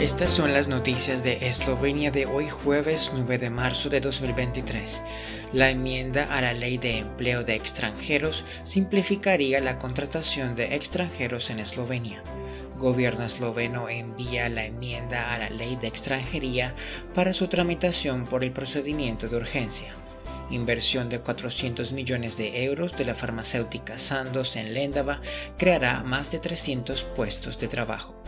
Estas son las noticias de Eslovenia de hoy jueves 9 de marzo de 2023. La enmienda a la ley de empleo de extranjeros simplificaría la contratación de extranjeros en Eslovenia. Gobierno esloveno envía la enmienda a la ley de extranjería para su tramitación por el procedimiento de urgencia. Inversión de 400 millones de euros de la farmacéutica Sandoz en Lendava creará más de 300 puestos de trabajo.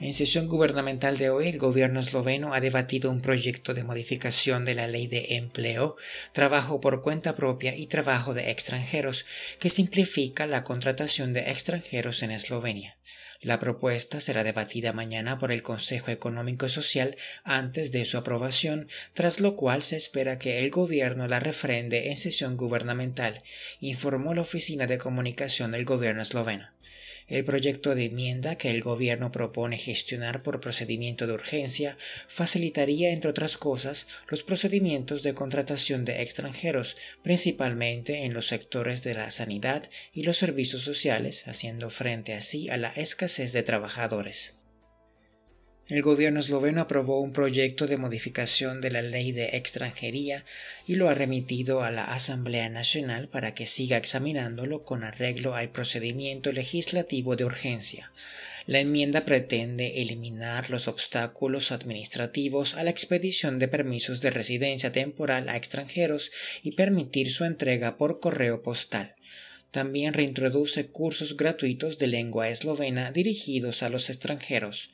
En sesión gubernamental de hoy, el gobierno esloveno ha debatido un proyecto de modificación de la ley de empleo, trabajo por cuenta propia y trabajo de extranjeros, que simplifica la contratación de extranjeros en Eslovenia. La propuesta será debatida mañana por el Consejo Económico y Social antes de su aprobación, tras lo cual se espera que el gobierno la refrende en sesión gubernamental, informó la Oficina de Comunicación del gobierno esloveno. El proyecto de enmienda que el gobierno propone gestionar por procedimiento de urgencia facilitaría, entre otras cosas, los procedimientos de contratación de extranjeros, principalmente en los sectores de la sanidad y los servicios sociales, haciendo frente así a la escasez de trabajadores. El gobierno esloveno aprobó un proyecto de modificación de la ley de extranjería y lo ha remitido a la Asamblea Nacional para que siga examinándolo con arreglo al procedimiento legislativo de urgencia. La enmienda pretende eliminar los obstáculos administrativos a la expedición de permisos de residencia temporal a extranjeros y permitir su entrega por correo postal. También reintroduce cursos gratuitos de lengua eslovena dirigidos a los extranjeros.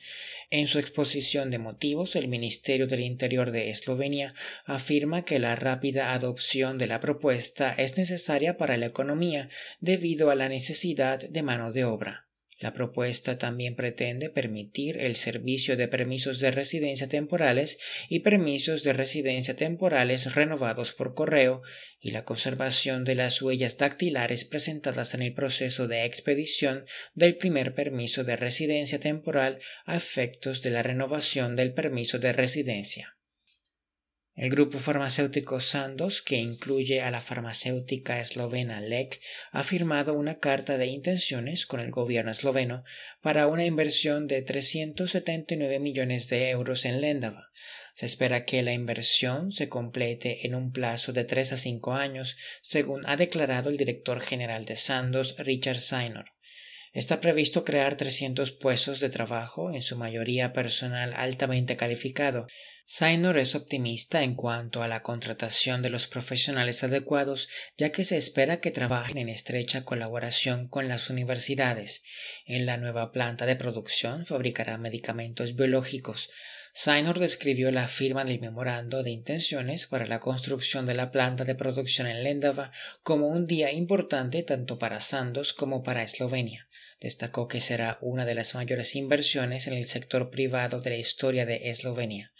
En su exposición de motivos, el Ministerio del Interior de Eslovenia afirma que la rápida adopción de la propuesta es necesaria para la economía debido a la necesidad de mano de obra. La propuesta también pretende permitir el servicio de permisos de residencia temporales y permisos de residencia temporales renovados por correo y la conservación de las huellas dactilares presentadas en el proceso de expedición del primer permiso de residencia temporal a efectos de la renovación del permiso de residencia. El grupo farmacéutico Sandoz, que incluye a la farmacéutica eslovena LEC, ha firmado una carta de intenciones con el gobierno esloveno para una inversión de 379 millones de euros en Lendava. Se espera que la inversión se complete en un plazo de 3 a 5 años, según ha declarado el director general de Sandoz, Richard Sainor. Está previsto crear 300 puestos de trabajo, en su mayoría personal altamente calificado. Sainor es optimista en cuanto a la contratación de los profesionales adecuados, ya que se espera que trabajen en estrecha colaboración con las universidades. En la nueva planta de producción fabricará medicamentos biológicos. Sainor describió la firma del memorando de intenciones para la construcción de la planta de producción en Lendava como un día importante tanto para Sandos como para Eslovenia. Destacó que será una de las mayores inversiones en el sector privado de la historia de Eslovenia.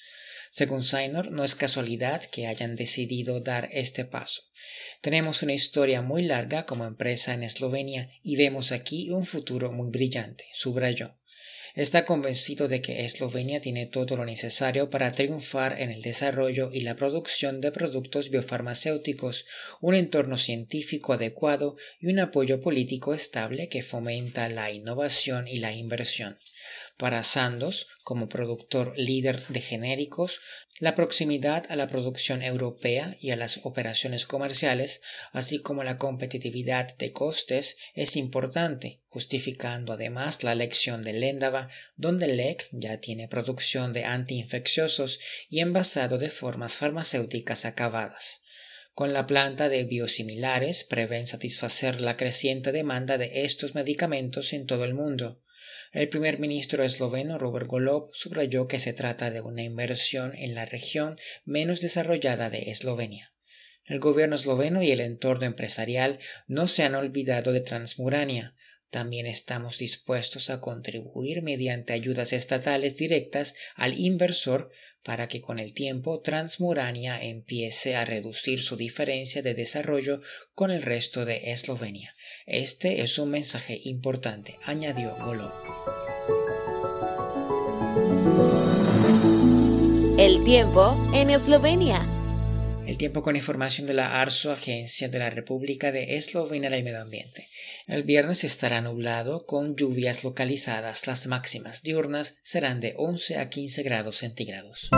Según Sainor, no es casualidad que hayan decidido dar este paso. Tenemos una historia muy larga como empresa en Eslovenia y vemos aquí un futuro muy brillante, subrayó. Está convencido de que Eslovenia tiene todo lo necesario para triunfar en el desarrollo y la producción de productos biofarmacéuticos, un entorno científico adecuado y un apoyo político estable que fomenta la innovación y la inversión. Para Sandoz, como productor líder de genéricos, la proximidad a la producción europea y a las operaciones comerciales, así como la competitividad de costes, es importante, justificando además la elección de Lendava, donde LEC ya tiene producción de antiinfecciosos y envasado de formas farmacéuticas acabadas. Con la planta de biosimilares prevén satisfacer la creciente demanda de estos medicamentos en todo el mundo. El primer ministro esloveno Robert Golob subrayó que se trata de una inversión en la región menos desarrollada de Eslovenia. El gobierno esloveno y el entorno empresarial no se han olvidado de Transmurania. También estamos dispuestos a contribuir mediante ayudas estatales directas al inversor para que con el tiempo Transmurania empiece a reducir su diferencia de desarrollo con el resto de Eslovenia. Este es un mensaje importante, añadió Golo. El tiempo en Eslovenia. El tiempo con información de la ARSO, Agencia de la República de Eslovenia del Medio Ambiente. El viernes estará nublado con lluvias localizadas. Las máximas diurnas serán de 11 a 15 grados centígrados.